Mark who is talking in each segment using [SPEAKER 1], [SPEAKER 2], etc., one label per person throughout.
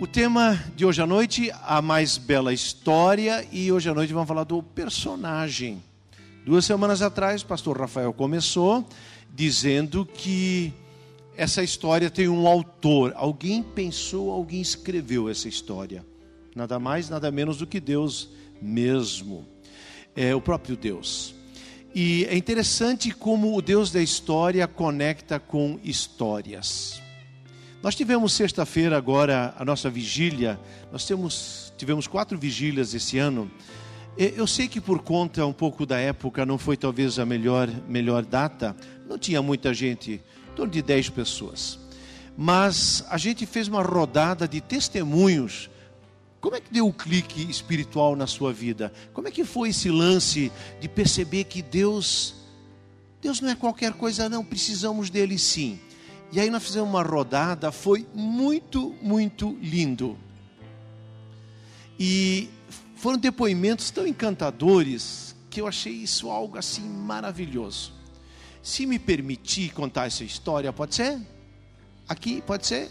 [SPEAKER 1] O tema de hoje à noite, a mais bela história, e hoje à noite vamos falar do personagem. Duas semanas atrás, o pastor Rafael começou dizendo que essa história tem um autor. Alguém pensou, alguém escreveu essa história. Nada mais, nada menos do que Deus mesmo. É o próprio Deus. E é interessante como o Deus da história conecta com histórias. Nós tivemos sexta-feira agora a nossa vigília. Nós temos, tivemos quatro vigílias esse ano. Eu sei que por conta um pouco da época não foi talvez a melhor, melhor data. Não tinha muita gente, em torno de 10 pessoas. Mas a gente fez uma rodada de testemunhos. Como é que deu o clique espiritual na sua vida? Como é que foi esse lance de perceber que Deus Deus não é qualquer coisa não, precisamos dele sim. E aí nós fizemos uma rodada, foi muito, muito lindo. E foram depoimentos tão encantadores que eu achei isso algo assim maravilhoso. Se me permitir contar essa história, pode ser? Aqui, pode ser?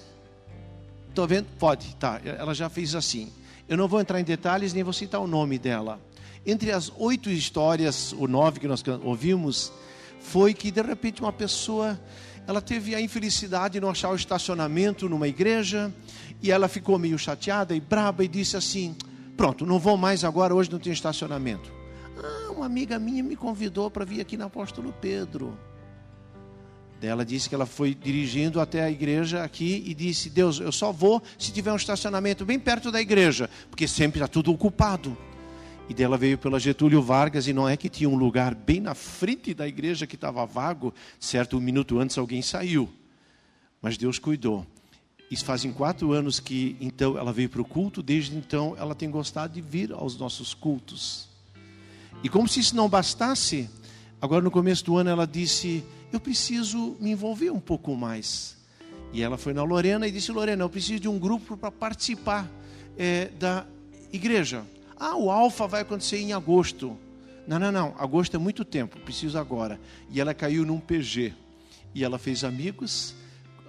[SPEAKER 1] Estou vendo? Pode, tá. Ela já fez assim. Eu não vou entrar em detalhes, nem vou citar o nome dela. Entre as oito histórias, ou nove que nós ouvimos, foi que de repente uma pessoa ela teve a infelicidade de não achar o estacionamento numa igreja e ela ficou meio chateada e braba e disse assim: Pronto, não vou mais agora, hoje não tem estacionamento. Ah, uma amiga minha me convidou para vir aqui no Apóstolo Pedro. Ela disse que ela foi dirigindo até a igreja aqui e disse: Deus, eu só vou se tiver um estacionamento bem perto da igreja, porque sempre está tudo ocupado. E dela veio pela Getúlio Vargas, e não é que tinha um lugar bem na frente da igreja que estava vago, certo? Um minuto antes alguém saiu. Mas Deus cuidou. Isso fazem quatro anos que então ela veio para o culto, desde então ela tem gostado de vir aos nossos cultos. E como se isso não bastasse, agora no começo do ano ela disse: Eu preciso me envolver um pouco mais. E ela foi na Lorena e disse: Lorena, eu preciso de um grupo para participar é, da igreja. Ah, o alfa vai acontecer em agosto. Não, não, não. Agosto é muito tempo, preciso agora. E ela caiu num PG. E ela fez amigos,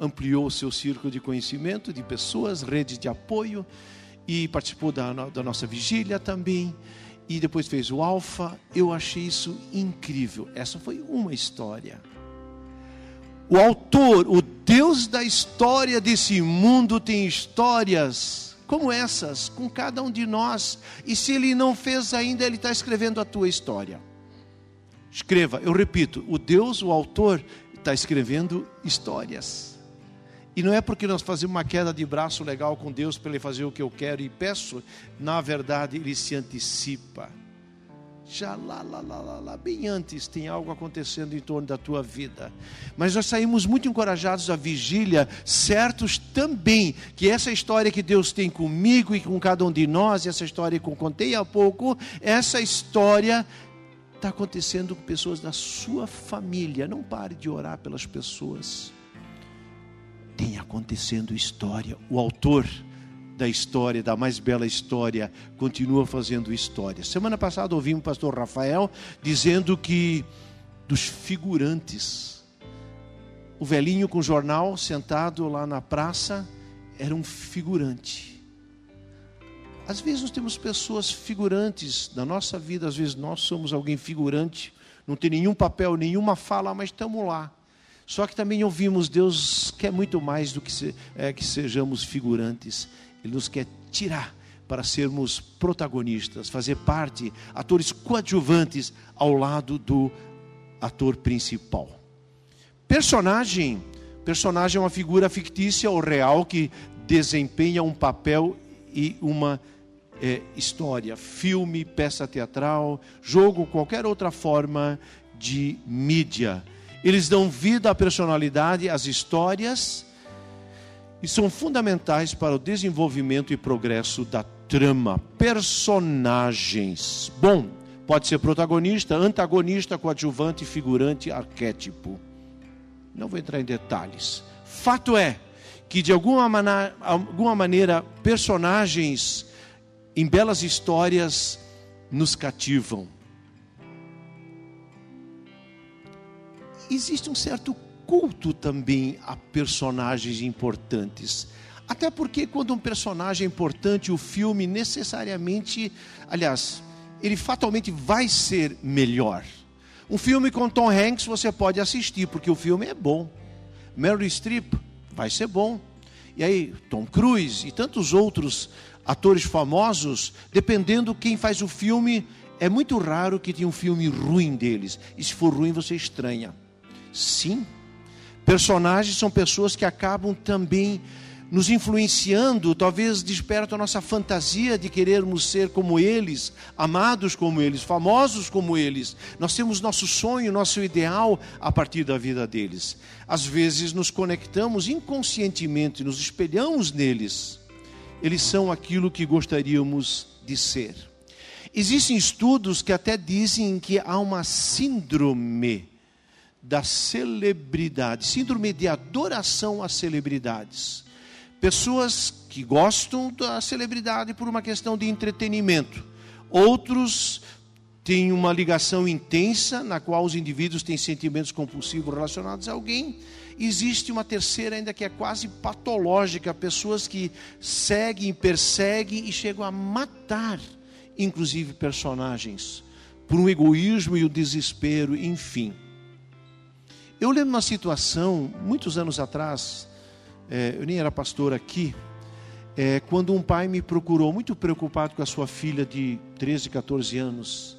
[SPEAKER 1] ampliou o seu círculo de conhecimento, de pessoas, redes de apoio, e participou da, da nossa vigília também. E depois fez o alfa. Eu achei isso incrível. Essa foi uma história. O autor, o Deus da história desse mundo, tem histórias como essas com cada um de nós. E se ele não fez ainda, ele está escrevendo a tua história. Escreva, eu repito, o Deus, o autor, está escrevendo histórias. E não é porque nós fazemos uma queda de braço legal com Deus para Ele fazer o que eu quero e peço, na verdade Ele se antecipa já lá, lá, lá, lá, lá, bem antes tem algo acontecendo em torno da tua vida. Mas nós saímos muito encorajados à vigília, certos também que essa história que Deus tem comigo e com cada um de nós, essa história que eu contei há pouco, essa história está acontecendo com pessoas da sua família. Não pare de orar pelas pessoas. Tem acontecendo história. O autor da história, da mais bela história, continua fazendo história. Semana passada ouvimos o pastor Rafael dizendo que dos figurantes, o velhinho com jornal sentado lá na praça era um figurante. Às vezes nós temos pessoas figurantes na nossa vida, às vezes nós somos alguém figurante, não tem nenhum papel, nenhuma fala, mas estamos lá. Só que também ouvimos Deus quer muito mais do que, se, é, que sejamos figurantes. Ele nos quer tirar para sermos protagonistas, fazer parte, atores coadjuvantes ao lado do ator principal. Personagem, personagem é uma figura fictícia ou real que desempenha um papel e uma é, história, filme, peça teatral, jogo, qualquer outra forma de mídia. Eles dão vida à personalidade, às histórias e são fundamentais para o desenvolvimento e progresso da trama. Personagens. Bom, pode ser protagonista, antagonista, coadjuvante, figurante, arquétipo. Não vou entrar em detalhes. Fato é que, de alguma, maneira, alguma maneira personagens em belas histórias nos cativam. Existe um certo culto também a personagens importantes. Até porque quando um personagem é importante, o filme necessariamente, aliás, ele fatalmente vai ser melhor. Um filme com Tom Hanks você pode assistir, porque o filme é bom. Meryl Streep vai ser bom. E aí, Tom Cruise e tantos outros atores famosos, dependendo quem faz o filme, é muito raro que tenha um filme ruim deles. E se for ruim, você estranha. Sim, personagens são pessoas que acabam também nos influenciando, talvez desperta a nossa fantasia de querermos ser como eles, amados como eles, famosos como eles. Nós temos nosso sonho, nosso ideal a partir da vida deles. Às vezes nos conectamos inconscientemente, nos espelhamos neles. Eles são aquilo que gostaríamos de ser. Existem estudos que até dizem que há uma síndrome da celebridade, síndrome de adoração às celebridades Pessoas que gostam da celebridade por uma questão de entretenimento. Outros têm uma ligação intensa na qual os indivíduos têm sentimentos compulsivos relacionados a alguém. Existe uma terceira ainda que é quase patológica, pessoas que seguem, perseguem e chegam a matar, inclusive personagens, por um egoísmo e o desespero, enfim. Eu lembro uma situação, muitos anos atrás, é, eu nem era pastor aqui, é, quando um pai me procurou, muito preocupado com a sua filha de 13, 14 anos.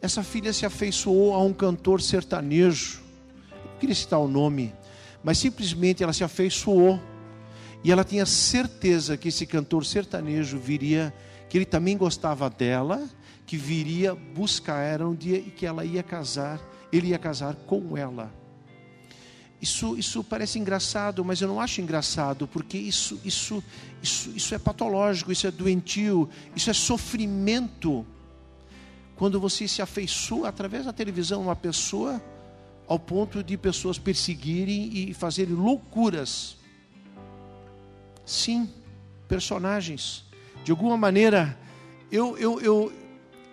[SPEAKER 1] Essa filha se afeiçoou a um cantor sertanejo, eu queria citar o nome, mas simplesmente ela se afeiçoou. E ela tinha certeza que esse cantor sertanejo viria, que ele também gostava dela, que viria buscar ela um dia e que ela ia casar, ele ia casar com ela. Isso, isso parece engraçado, mas eu não acho engraçado, porque isso, isso, isso, isso é patológico, isso é doentio, isso é sofrimento. Quando você se afeiçoa através da televisão uma pessoa, ao ponto de pessoas perseguirem e fazerem loucuras. Sim, personagens. De alguma maneira, eu, eu, eu,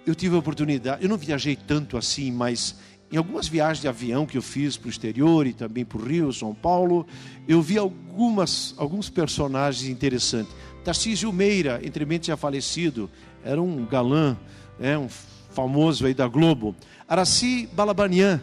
[SPEAKER 1] eu tive a oportunidade, eu não viajei tanto assim, mas em algumas viagens de avião que eu fiz para o exterior e também para o Rio, São Paulo, eu vi algumas, alguns personagens interessantes. Tarcísio Meira, entremente já falecido, era um galã, é, um famoso aí da Globo. Araci Balabanian,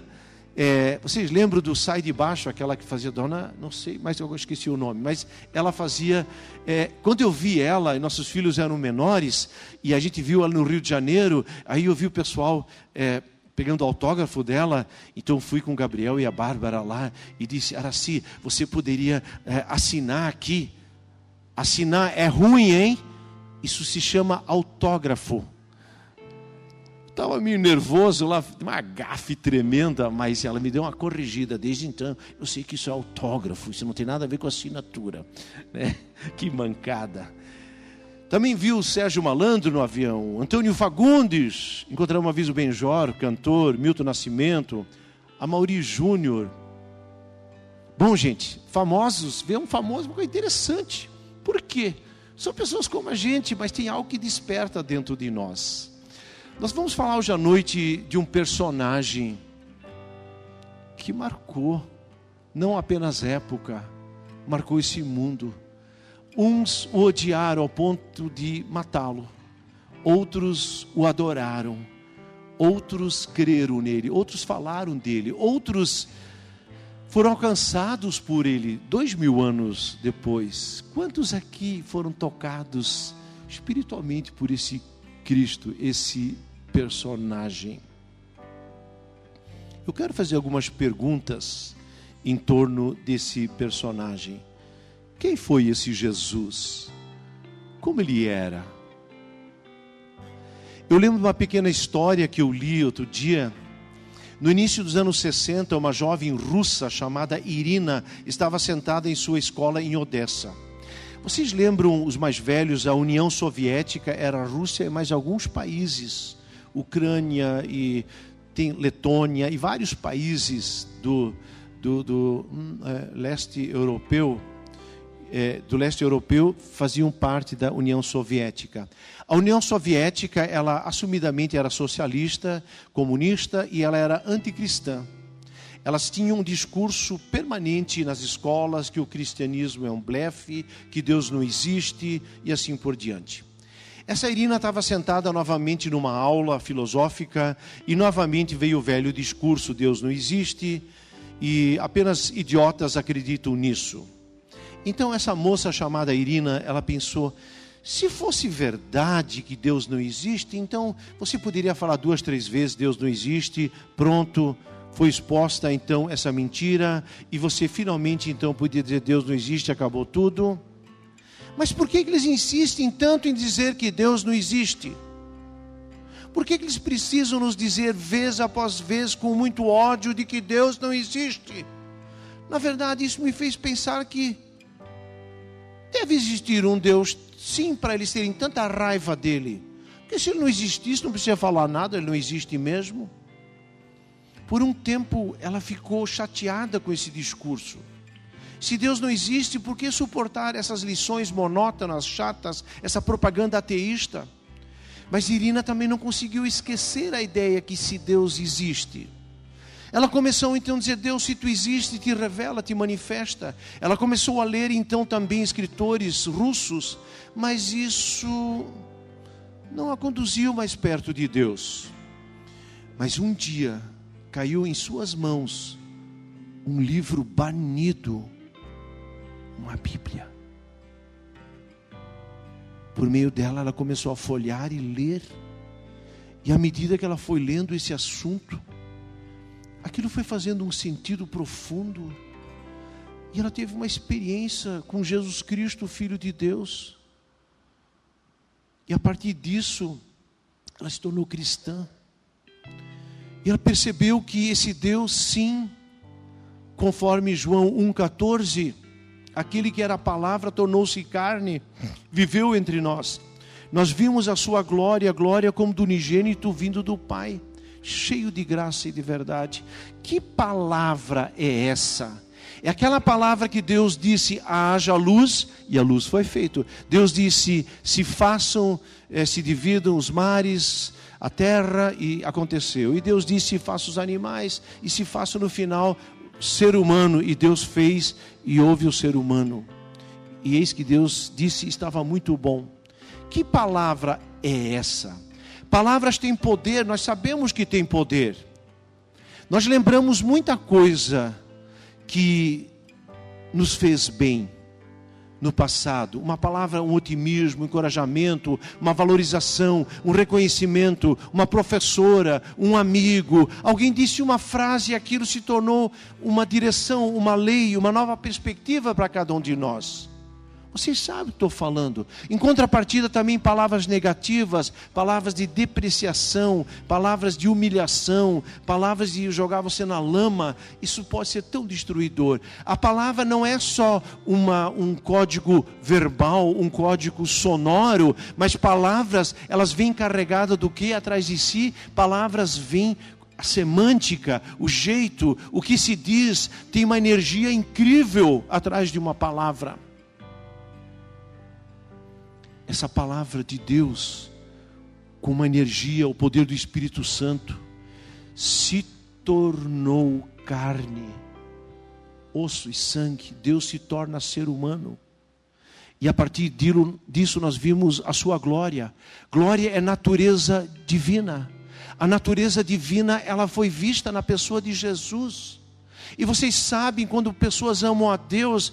[SPEAKER 1] é, vocês lembram do Sai de Baixo, aquela que fazia dona, não sei, mas eu esqueci o nome, mas ela fazia, é, quando eu vi ela, e nossos filhos eram menores, e a gente viu ela no Rio de Janeiro, aí eu vi o pessoal é, pegando autógrafo dela. Então fui com o Gabriel e a Bárbara lá e disse: Araci, você poderia é, assinar aqui? Assinar é ruim, hein? Isso se chama autógrafo. Estava meio nervoso lá, uma gafe tremenda, mas ela me deu uma corrigida. Desde então, eu sei que isso é autógrafo, isso não tem nada a ver com assinatura. Né? Que mancada. Também viu o Sérgio Malandro no avião, Antônio Fagundes, encontramos uma vez o Benjor, cantor, Milton Nascimento, a Mauri Júnior. Bom, gente, famosos, ver um famoso, uma coisa interessante. Por quê? São pessoas como a gente, mas tem algo que desperta dentro de nós. Nós vamos falar hoje à noite de um personagem que marcou, não apenas época, marcou esse mundo Uns o odiaram ao ponto de matá-lo, outros o adoraram, outros creram nele, outros falaram dele, outros foram alcançados por ele dois mil anos depois. Quantos aqui foram tocados espiritualmente por esse Cristo, esse personagem? Eu quero fazer algumas perguntas em torno desse personagem. Quem foi esse Jesus? Como ele era? Eu lembro de uma pequena história que eu li outro dia. No início dos anos 60, uma jovem russa chamada Irina estava sentada em sua escola em Odessa. Vocês lembram, os mais velhos, a União Soviética era a Rússia e mais alguns países, Ucrânia e tem Letônia e vários países do, do, do hum, é, leste europeu é, do leste europeu faziam parte da União Soviética. A União Soviética, ela assumidamente era socialista, comunista e ela era anticristã. elas tinham um discurso permanente nas escolas que o cristianismo é um blefe, que Deus não existe e assim por diante. Essa Irina estava sentada novamente numa aula filosófica e novamente veio o velho discurso: Deus não existe e apenas idiotas acreditam nisso. Então essa moça chamada Irina, ela pensou: se fosse verdade que Deus não existe, então você poderia falar duas, três vezes: Deus não existe, pronto, foi exposta então essa mentira, e você finalmente então podia dizer: Deus não existe, acabou tudo. Mas por que eles insistem tanto em dizer que Deus não existe? Por que eles precisam nos dizer vez após vez com muito ódio de que Deus não existe? Na verdade, isso me fez pensar que deve existir um Deus, sim, para eles terem tanta raiva dele. Porque se ele não existisse, não precisa falar nada, ele não existe mesmo. Por um tempo, ela ficou chateada com esse discurso. Se Deus não existe, por que suportar essas lições monótonas, chatas, essa propaganda ateísta? Mas Irina também não conseguiu esquecer a ideia que se Deus existe. Ela começou então a dizer: Deus, se tu existe, te revela, te manifesta. Ela começou a ler então também escritores russos, mas isso não a conduziu mais perto de Deus. Mas um dia caiu em suas mãos um livro banido uma Bíblia. Por meio dela, ela começou a folhear e ler. E à medida que ela foi lendo esse assunto, aquilo foi fazendo um sentido profundo. E ela teve uma experiência com Jesus Cristo, Filho de Deus. E a partir disso, ela se tornou cristã. E ela percebeu que esse Deus, sim, conforme João 1,14, aquele que era a palavra tornou-se carne, viveu entre nós. Nós vimos a sua glória, a glória como do unigênito vindo do Pai, cheio de graça e de verdade. Que palavra é essa? É aquela palavra que Deus disse: haja luz, e a luz foi feita. Deus disse: se façam, eh, se dividam os mares, a terra, e aconteceu. E Deus disse: faça os animais, e se faça no final ser humano, e Deus fez e houve o ser humano. E eis que Deus disse: estava muito bom. Que palavra é essa? Palavras têm poder, nós sabemos que tem poder. Nós lembramos muita coisa que nos fez bem no passado. Uma palavra, um otimismo, um encorajamento, uma valorização, um reconhecimento, uma professora, um amigo. Alguém disse uma frase e aquilo se tornou uma direção, uma lei, uma nova perspectiva para cada um de nós. Vocês sabem o que estou falando. Em contrapartida, também palavras negativas, palavras de depreciação, palavras de humilhação, palavras de jogar você na lama. Isso pode ser tão destruidor. A palavra não é só uma, um código verbal, um código sonoro, mas palavras, elas vêm carregadas do que atrás de si? Palavras vêm a semântica, o jeito, o que se diz, tem uma energia incrível atrás de uma palavra essa palavra de Deus, com uma energia, o poder do Espírito Santo, se tornou carne, osso e sangue, Deus se torna ser humano. E a partir disso nós vimos a sua glória. Glória é natureza divina. A natureza divina, ela foi vista na pessoa de Jesus. E vocês sabem, quando pessoas amam a Deus,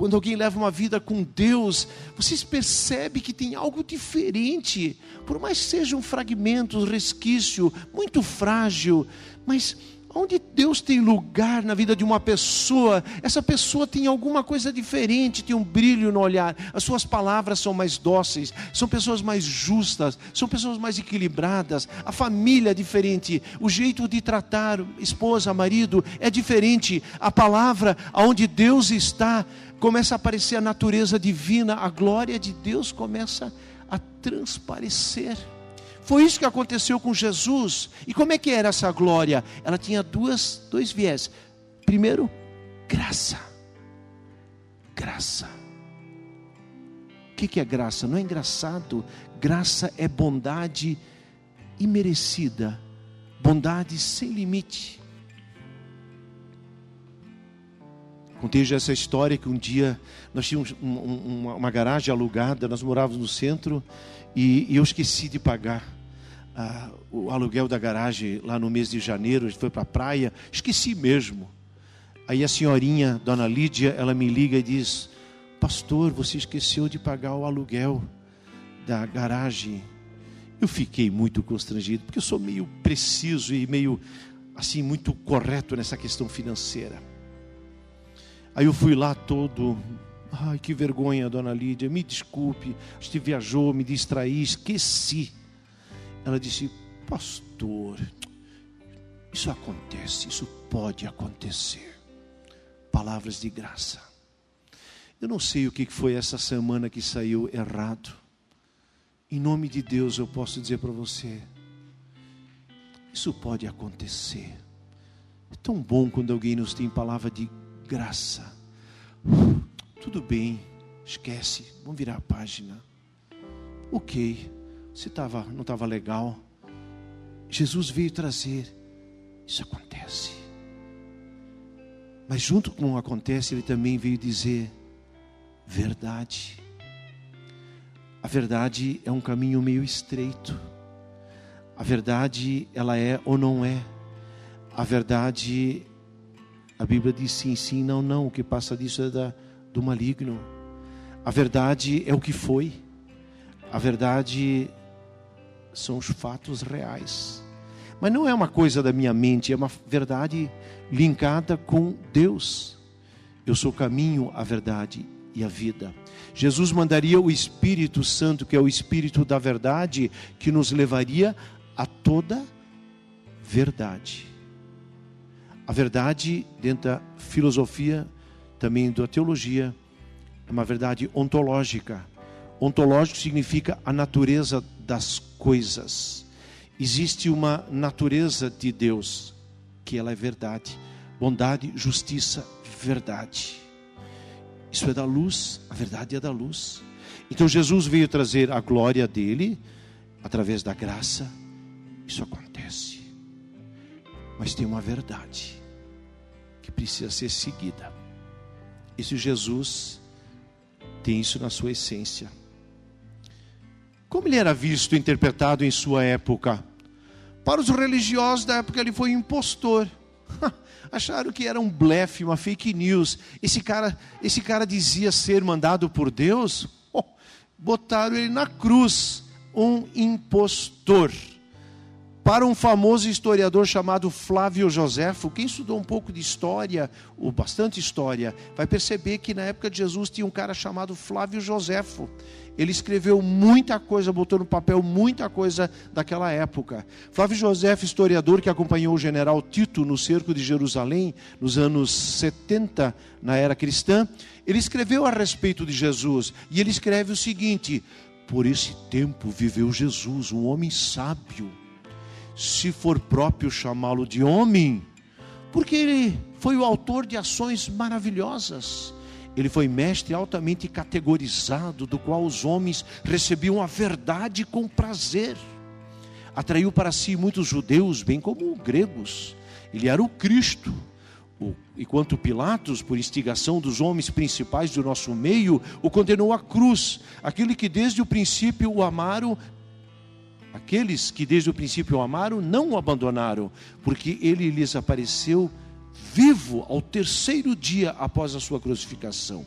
[SPEAKER 1] quando alguém leva uma vida com Deus, vocês percebem que tem algo diferente, por mais que seja um fragmento, um resquício, muito frágil, mas onde Deus tem lugar na vida de uma pessoa, essa pessoa tem alguma coisa diferente, tem um brilho no olhar, as suas palavras são mais dóceis, são pessoas mais justas, são pessoas mais equilibradas, a família é diferente, o jeito de tratar esposa, marido é diferente, a palavra, aonde Deus está, começa a aparecer a natureza divina, a glória de Deus começa a transparecer. Foi isso que aconteceu com Jesus. E como é que era essa glória? Ela tinha duas, dois viés. Primeiro, graça. Graça. O que é graça? Não é engraçado. Graça é bondade imerecida, bondade sem limite. Contei já essa história que um dia nós tínhamos uma, uma garagem alugada, nós morávamos no centro e, e eu esqueci de pagar ah, o aluguel da garagem lá no mês de janeiro. A gente foi para a praia, esqueci mesmo. Aí a senhorinha, dona Lídia, ela me liga e diz: Pastor, você esqueceu de pagar o aluguel da garagem. Eu fiquei muito constrangido, porque eu sou meio preciso e meio assim muito correto nessa questão financeira. Aí eu fui lá todo, ai que vergonha, dona Lídia, me desculpe, você viajou, me distraí, esqueci. Ela disse, pastor, isso acontece, isso pode acontecer. Palavras de graça. Eu não sei o que foi essa semana que saiu errado. Em nome de Deus eu posso dizer para você, isso pode acontecer. É tão bom quando alguém nos tem palavra de graça. Tudo bem, esquece, vamos virar a página. Ok, você tava, não estava legal. Jesus veio trazer, isso acontece. Mas junto com o acontece, ele também veio dizer verdade. A verdade é um caminho meio estreito. A verdade, ela é ou não é. A verdade a Bíblia diz sim, sim, não, não. O que passa disso é da, do maligno. A verdade é o que foi. A verdade são os fatos reais. Mas não é uma coisa da minha mente, é uma verdade linkada com Deus. Eu sou o caminho, a verdade e a vida. Jesus mandaria o Espírito Santo, que é o Espírito da verdade, que nos levaria a toda verdade. A verdade, dentro da filosofia, também da teologia, é uma verdade ontológica. Ontológico significa a natureza das coisas. Existe uma natureza de Deus, que ela é verdade. Bondade, justiça, verdade. Isso é da luz, a verdade é da luz. Então Jesus veio trazer a glória dele através da graça. Isso acontece. Mas tem uma verdade que precisa ser seguida. Esse Jesus tem isso na sua essência. Como ele era visto, interpretado em sua época? Para os religiosos da época, ele foi um impostor. Acharam que era um blefe, uma fake news. Esse cara, esse cara dizia ser mandado por Deus. Oh, botaram ele na cruz, um impostor para um famoso historiador chamado Flávio Joséfo. Quem estudou um pouco de história, ou bastante história, vai perceber que na época de Jesus tinha um cara chamado Flávio Joséfo. Ele escreveu muita coisa, botou no papel muita coisa daquela época. Flávio Joséfo, historiador que acompanhou o general Tito no cerco de Jerusalém nos anos 70, na era cristã, ele escreveu a respeito de Jesus e ele escreve o seguinte: Por esse tempo viveu Jesus, um homem sábio se for próprio chamá-lo de homem, porque ele foi o autor de ações maravilhosas. Ele foi mestre altamente categorizado, do qual os homens recebiam a verdade com prazer. Atraiu para si muitos judeus, bem como gregos. Ele era o Cristo. Enquanto Pilatos, por instigação dos homens principais do nosso meio, o condenou à cruz. Aquele que desde o princípio o amaram Aqueles que desde o princípio o amaram não o abandonaram, porque ele lhes apareceu vivo ao terceiro dia após a sua crucificação.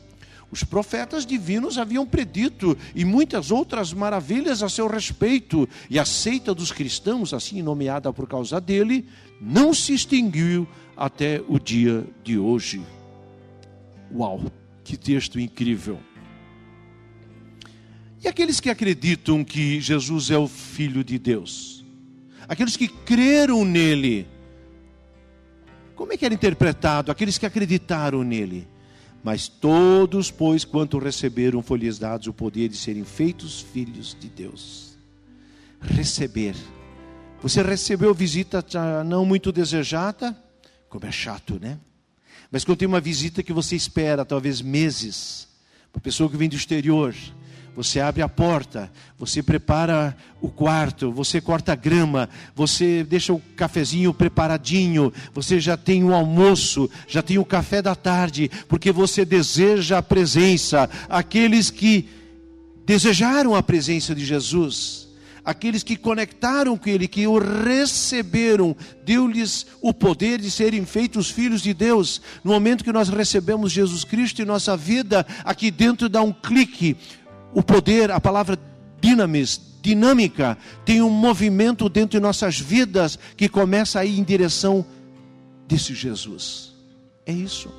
[SPEAKER 1] Os profetas divinos haviam predito e muitas outras maravilhas a seu respeito, e a seita dos cristãos, assim nomeada por causa dele, não se extinguiu até o dia de hoje. Uau, que texto incrível! E aqueles que acreditam que Jesus é o Filho de Deus? Aqueles que creram nele? Como é que era interpretado? Aqueles que acreditaram nele. Mas todos, pois, quanto receberam, foi-lhes dados o poder de serem feitos filhos de Deus. Receber. Você recebeu visita não muito desejada? Como é chato, né? Mas quando tem uma visita que você espera, talvez meses, uma pessoa que vem do exterior, você abre a porta, você prepara o quarto, você corta a grama, você deixa o cafezinho preparadinho, você já tem o almoço, já tem o café da tarde, porque você deseja a presença. Aqueles que desejaram a presença de Jesus, aqueles que conectaram com Ele, que o receberam, deu-lhes o poder de serem feitos filhos de Deus. No momento que nós recebemos Jesus Cristo em nossa vida, aqui dentro dá um clique o poder, a palavra dinamis, dinâmica, tem um movimento dentro de nossas vidas que começa a ir em direção desse Jesus. É isso.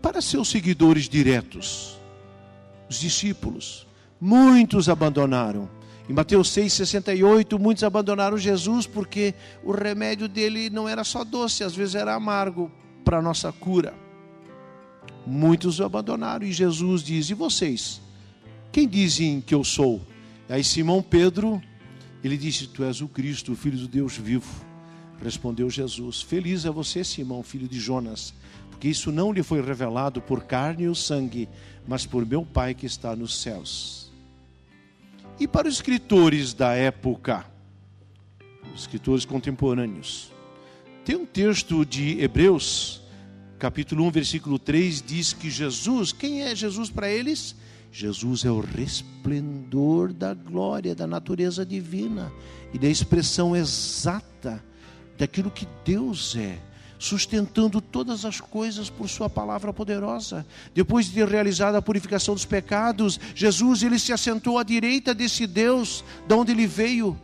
[SPEAKER 1] Para seus seguidores diretos, os discípulos, muitos abandonaram. Em Mateus 6,68, muitos abandonaram Jesus porque o remédio dele não era só doce, às vezes era amargo para a nossa cura. Muitos o abandonaram e Jesus diz: E vocês? Quem dizem que eu sou? Aí Simão Pedro, ele disse: Tu és o Cristo, o Filho do Deus vivo. Respondeu Jesus: Feliz é você, Simão, filho de Jonas, porque isso não lhe foi revelado por carne ou sangue, mas por meu Pai que está nos céus. E para os escritores da época, os escritores contemporâneos, tem um texto de Hebreus, capítulo 1, versículo 3, diz que Jesus, quem é Jesus para eles? Jesus é o resplendor da glória, da natureza divina e da expressão exata daquilo que Deus é, sustentando todas as coisas por Sua palavra poderosa. Depois de ter realizado a purificação dos pecados, Jesus ele se assentou à direita desse Deus, de onde ele veio,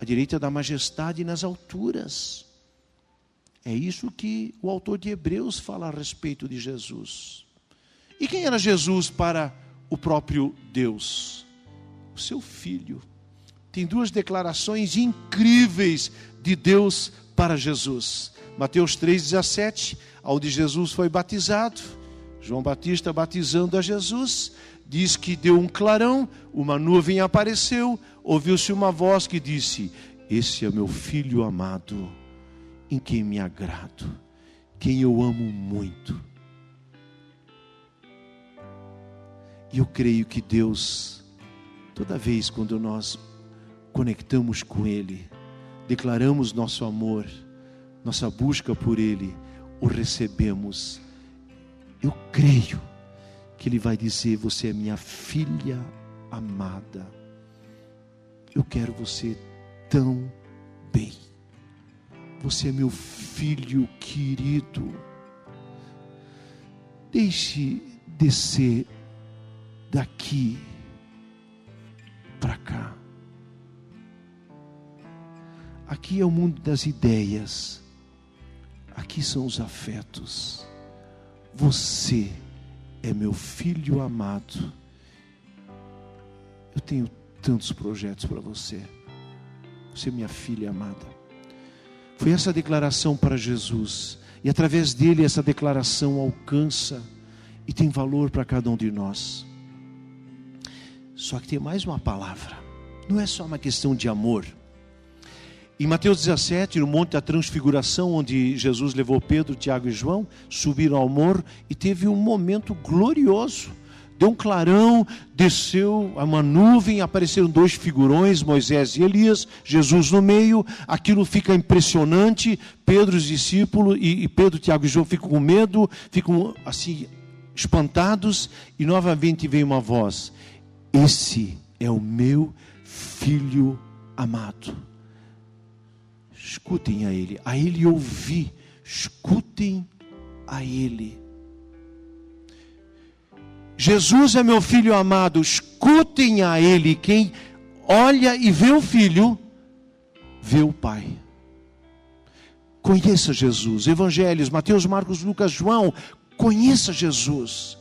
[SPEAKER 1] à direita da majestade nas alturas. É isso que o autor de Hebreus fala a respeito de Jesus. E quem era Jesus para o próprio Deus, o seu filho. Tem duas declarações incríveis de Deus para Jesus. Mateus 3,17, onde Jesus foi batizado, João Batista batizando a Jesus, diz que deu um clarão, uma nuvem apareceu, ouviu-se uma voz que disse: Esse é meu filho amado, em quem me agrado, quem eu amo muito. E eu creio que Deus, toda vez quando nós conectamos com Ele, declaramos nosso amor, nossa busca por Ele, o recebemos. Eu creio que Ele vai dizer: Você é minha filha amada. Eu quero você tão bem. Você é meu filho querido. Deixe descer daqui para cá. Aqui é o mundo das ideias, aqui são os afetos. Você é meu filho amado. Eu tenho tantos projetos para você. Você é minha filha amada. Foi essa declaração para Jesus. E através dele essa declaração alcança e tem valor para cada um de nós. Só que tem mais uma palavra. Não é só uma questão de amor. Em Mateus 17, no Monte da Transfiguração, onde Jesus levou Pedro, Tiago e João, subiram ao morro e teve um momento glorioso. Deu um clarão, desceu uma nuvem, apareceram dois figurões, Moisés e Elias, Jesus no meio, aquilo fica impressionante. Pedro, os discípulos, e, e Pedro, Tiago e João ficam com medo, ficam assim, espantados, e novamente vem uma voz: esse é o meu filho amado. Escutem a ele, a ele ouvi, escutem a ele. Jesus é meu filho amado, escutem a ele. Quem olha e vê o filho, vê o pai. Conheça Jesus. Evangelhos, Mateus, Marcos, Lucas, João. Conheça Jesus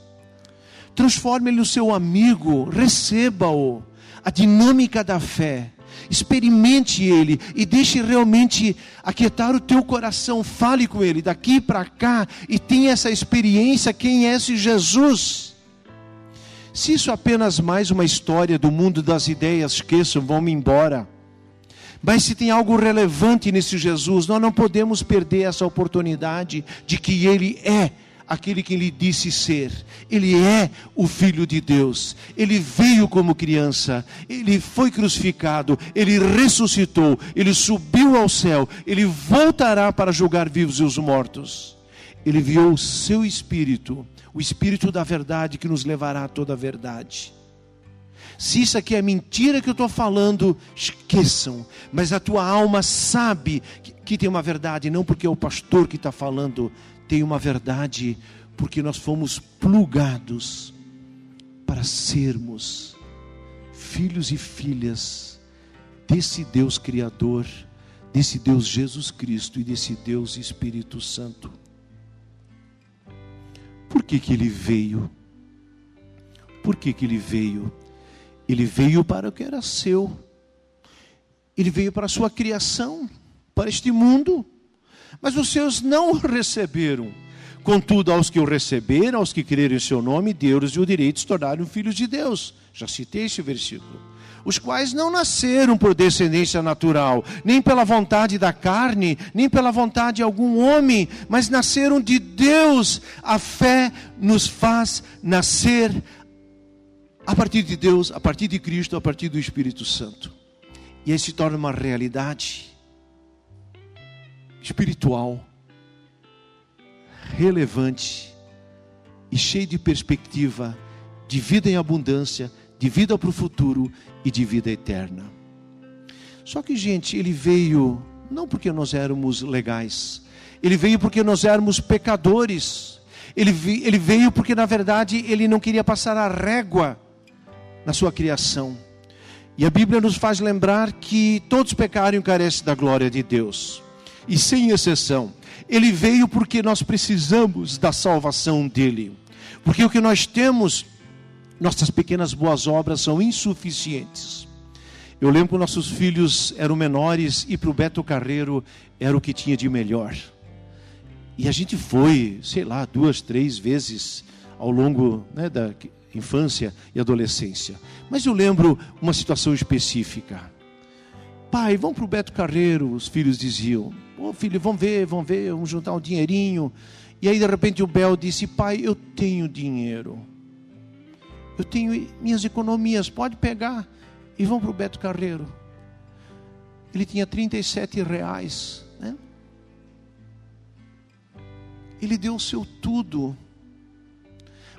[SPEAKER 1] transforme ele no seu amigo, receba-o. A dinâmica da fé. Experimente ele e deixe realmente aquietar o teu coração. Fale com ele daqui para cá e tenha essa experiência. Quem é esse Jesus? Se isso é apenas mais uma história do mundo das ideias, esqueçam, vão embora. Mas se tem algo relevante nesse Jesus, nós não podemos perder essa oportunidade de que Ele é aquele que lhe disse ser. Ele é o Filho de Deus. Ele veio como criança, ele foi crucificado, ele ressuscitou, ele subiu ao céu, ele voltará para julgar vivos e os mortos. Ele enviou o seu Espírito, o Espírito da verdade que nos levará a toda a verdade. Se isso aqui é mentira que eu estou falando, esqueçam. Mas a tua alma sabe que, que tem uma verdade, não porque é o pastor que está falando, tem uma verdade, porque nós fomos plugados para sermos filhos e filhas desse Deus Criador, desse Deus Jesus Cristo e desse Deus Espírito Santo. Por que, que ele veio? Por que, que ele veio? Ele veio para o que era seu. Ele veio para a sua criação, para este mundo. Mas os seus não o receberam. Contudo, aos que o receberam, aos que creram em seu nome, Deus e o direito de se tornarem filhos de Deus. Já citei esse versículo. Os quais não nasceram por descendência natural, nem pela vontade da carne, nem pela vontade de algum homem, mas nasceram de Deus. A fé nos faz nascer a partir de Deus, a partir de Cristo, a partir do Espírito Santo. E aí se torna uma realidade espiritual, relevante e cheia de perspectiva, de vida em abundância, de vida para o futuro e de vida eterna. Só que, gente, ele veio não porque nós éramos legais, ele veio porque nós éramos pecadores. Ele, ele veio porque, na verdade, ele não queria passar a régua na sua criação. E a Bíblia nos faz lembrar que todos pecaram e carecem da glória de Deus. E sem exceção, ele veio porque nós precisamos da salvação dele. Porque o que nós temos, nossas pequenas boas obras são insuficientes. Eu lembro que nossos filhos eram menores e para o Beto Carreiro era o que tinha de melhor. E a gente foi, sei lá, duas, três vezes ao longo né, da, infância e adolescência. Mas eu lembro uma situação específica. Pai, vamos para o Beto Carreiro, os filhos diziam. Ô filho, vamos ver, vamos ver, vamos juntar um dinheirinho. E aí de repente o Bel disse: Pai, eu tenho dinheiro. Eu tenho minhas economias, pode pegar. E vamos para o Beto Carreiro. Ele tinha 37 reais. Né? Ele deu o seu tudo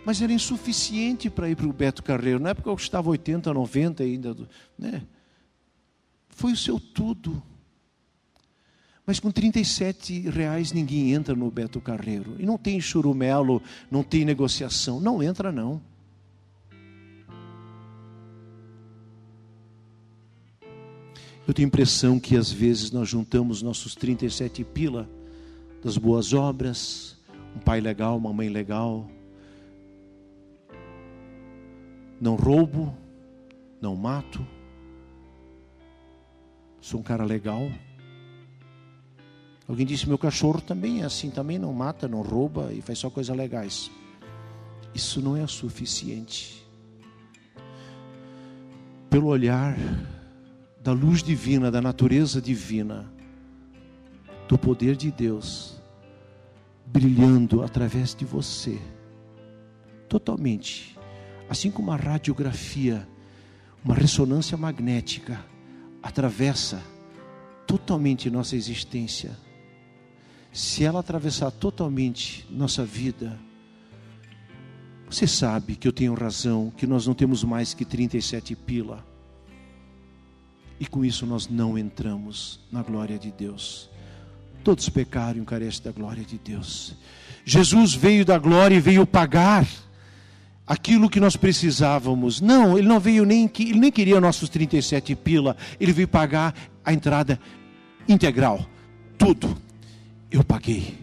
[SPEAKER 1] mas era insuficiente para ir para o Beto Carreiro. Na época eu custava 80, 90 ainda. Né? Foi o seu tudo. Mas com 37 reais ninguém entra no Beto Carreiro. E não tem churumelo, não tem negociação. Não entra, não. Eu tenho a impressão que às vezes nós juntamos nossos 37 pila das boas obras, um pai legal, uma mãe legal, não roubo, não mato. Sou um cara legal. Alguém disse: meu cachorro também é assim, também não mata, não rouba e faz só coisas legais. Isso não é suficiente. Pelo olhar da luz divina, da natureza divina, do poder de Deus, brilhando através de você, totalmente Assim como a radiografia, uma ressonância magnética, atravessa totalmente nossa existência. Se ela atravessar totalmente nossa vida, você sabe que eu tenho razão, que nós não temos mais que 37 pila. E com isso nós não entramos na glória de Deus. Todos pecaram e carecem da glória de Deus. Jesus veio da glória e veio pagar aquilo que nós precisávamos. Não, ele não veio nem ele nem queria nossos 37 pila, ele veio pagar a entrada integral, tudo. Eu paguei.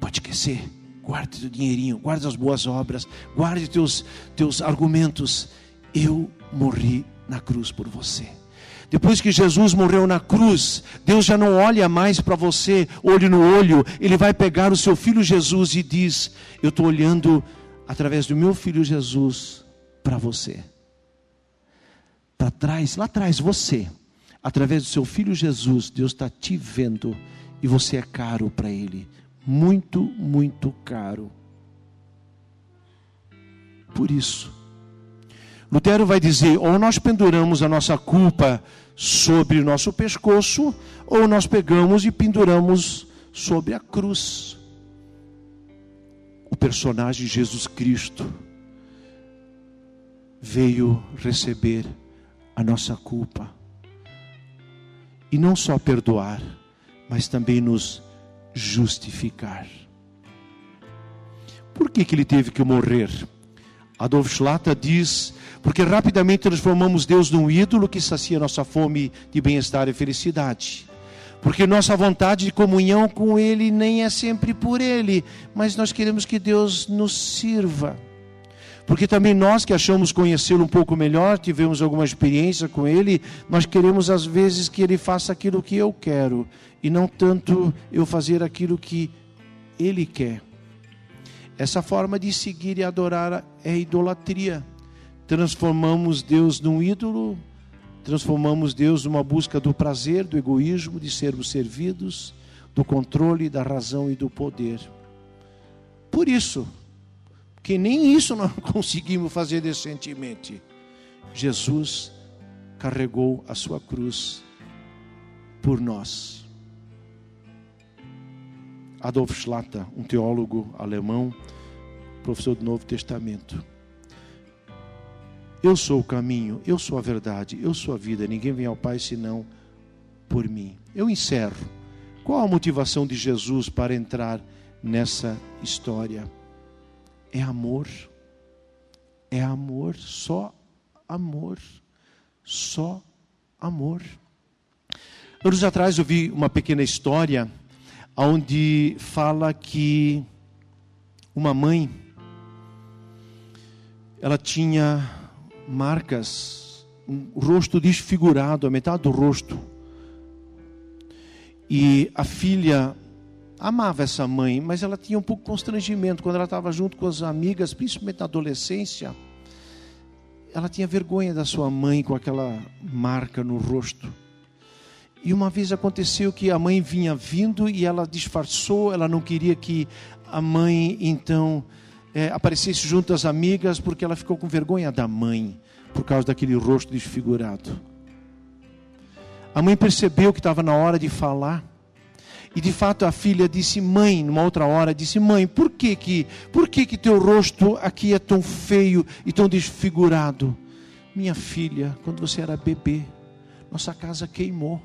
[SPEAKER 1] Pode esquecer. Guarde o dinheirinho, guarde as boas obras, guarde teus teus argumentos. Eu morri na cruz por você. Depois que Jesus morreu na cruz, Deus já não olha mais para você, olho no olho, Ele vai pegar o seu filho Jesus e diz: Eu estou olhando através do meu filho Jesus para você. Para trás, lá atrás, você, através do seu filho Jesus, Deus está te vendo e você é caro para Ele, muito, muito caro. por isso. Lutero vai dizer: ou nós penduramos a nossa culpa sobre o nosso pescoço, ou nós pegamos e penduramos sobre a cruz. O personagem Jesus Cristo veio receber a nossa culpa. E não só perdoar, mas também nos justificar. Por que, que ele teve que morrer? Adolf Schlatter diz: porque rapidamente transformamos Deus num ídolo que sacia nossa fome de bem-estar e felicidade. Porque nossa vontade de comunhão com Ele nem é sempre por Ele, mas nós queremos que Deus nos sirva. Porque também nós que achamos conhecê-lo um pouco melhor, tivemos alguma experiência com Ele, nós queremos às vezes que Ele faça aquilo que eu quero, e não tanto eu fazer aquilo que Ele quer. Essa forma de seguir e adorar é idolatria. Transformamos Deus num ídolo, transformamos Deus numa busca do prazer, do egoísmo, de sermos servidos, do controle, da razão e do poder. Por isso, que nem isso nós conseguimos fazer decentemente, Jesus carregou a sua cruz por nós. Adolf Schlatter, um teólogo alemão, professor do Novo Testamento. Eu sou o caminho, eu sou a verdade, eu sou a vida. Ninguém vem ao Pai senão por mim. Eu encerro. Qual a motivação de Jesus para entrar nessa história? É amor. É amor, só amor. Só amor. Anos atrás eu vi uma pequena história onde fala que uma mãe ela tinha marcas, um rosto desfigurado, a metade do rosto. E a filha amava essa mãe, mas ela tinha um pouco de constrangimento quando ela estava junto com as amigas, principalmente na adolescência. Ela tinha vergonha da sua mãe com aquela marca no rosto. E uma vez aconteceu que a mãe vinha vindo e ela disfarçou, ela não queria que a mãe então é, aparecesse junto às amigas, porque ela ficou com vergonha da mãe, por causa daquele rosto desfigurado. A mãe percebeu que estava na hora de falar. E de fato a filha disse: "Mãe", numa outra hora disse: "Mãe, por que que, por que que teu rosto aqui é tão feio e tão desfigurado?" Minha filha, quando você era bebê, nossa casa queimou.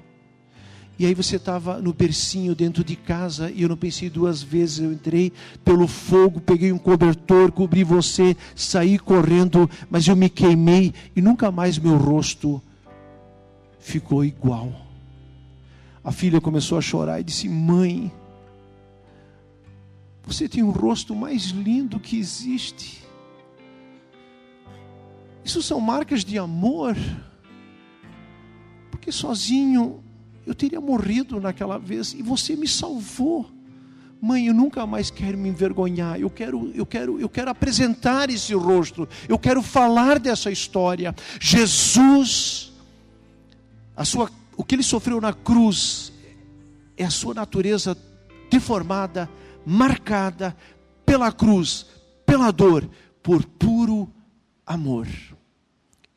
[SPEAKER 1] E aí você estava no bercinho dentro de casa e eu não pensei duas vezes. Eu entrei pelo fogo, peguei um cobertor, cobri você, saí correndo, mas eu me queimei e nunca mais meu rosto ficou igual. A filha começou a chorar e disse: Mãe, você tem o rosto mais lindo que existe. Isso são marcas de amor. Porque sozinho eu teria morrido naquela vez e você me salvou. Mãe, eu nunca mais quero me envergonhar. Eu quero, eu quero, eu quero apresentar esse rosto. Eu quero falar dessa história. Jesus, a sua, o que ele sofreu na cruz é a sua natureza deformada, marcada pela cruz, pela dor, por puro amor.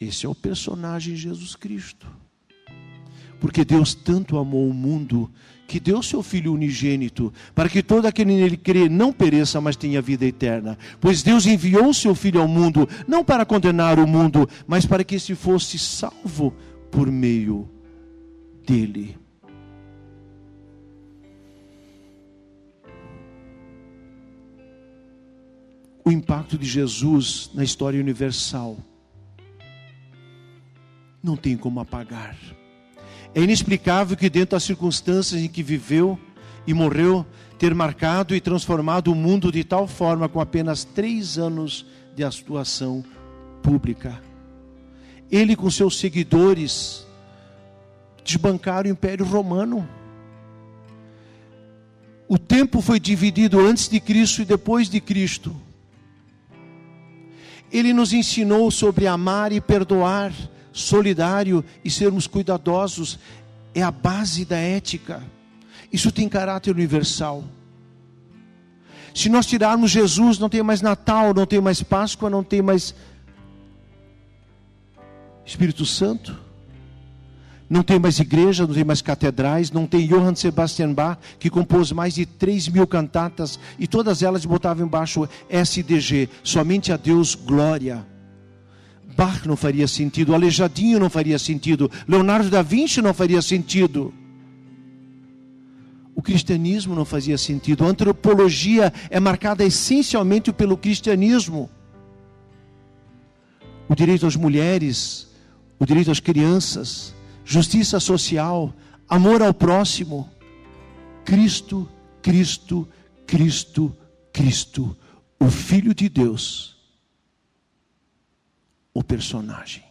[SPEAKER 1] Esse é o personagem Jesus Cristo. Porque Deus tanto amou o mundo que deu seu Filho unigênito, para que todo aquele nele crê não pereça, mas tenha vida eterna. Pois Deus enviou seu Filho ao mundo, não para condenar o mundo, mas para que se fosse salvo por meio dele. O impacto de Jesus na história universal não tem como apagar. É inexplicável que, dentro das circunstâncias em que viveu e morreu, ter marcado e transformado o mundo de tal forma com apenas três anos de atuação pública. Ele, com seus seguidores, desbancaram o Império Romano. O tempo foi dividido antes de Cristo e depois de Cristo. Ele nos ensinou sobre amar e perdoar solidário e sermos cuidadosos é a base da ética. Isso tem caráter universal. Se nós tirarmos Jesus, não tem mais Natal, não tem mais Páscoa, não tem mais Espírito Santo. Não tem mais igreja, não tem mais catedrais, não tem Johann Sebastian Bach, que compôs mais de 3 mil cantatas, e todas elas botavam embaixo SDG, somente a Deus glória. Bach não faria sentido, Aleijadinho não faria sentido, Leonardo da Vinci não faria sentido. O cristianismo não fazia sentido, a antropologia é marcada essencialmente pelo cristianismo. O direito às mulheres, o direito às crianças, justiça social, amor ao próximo. Cristo, Cristo, Cristo, Cristo, o Filho de Deus, o personagem.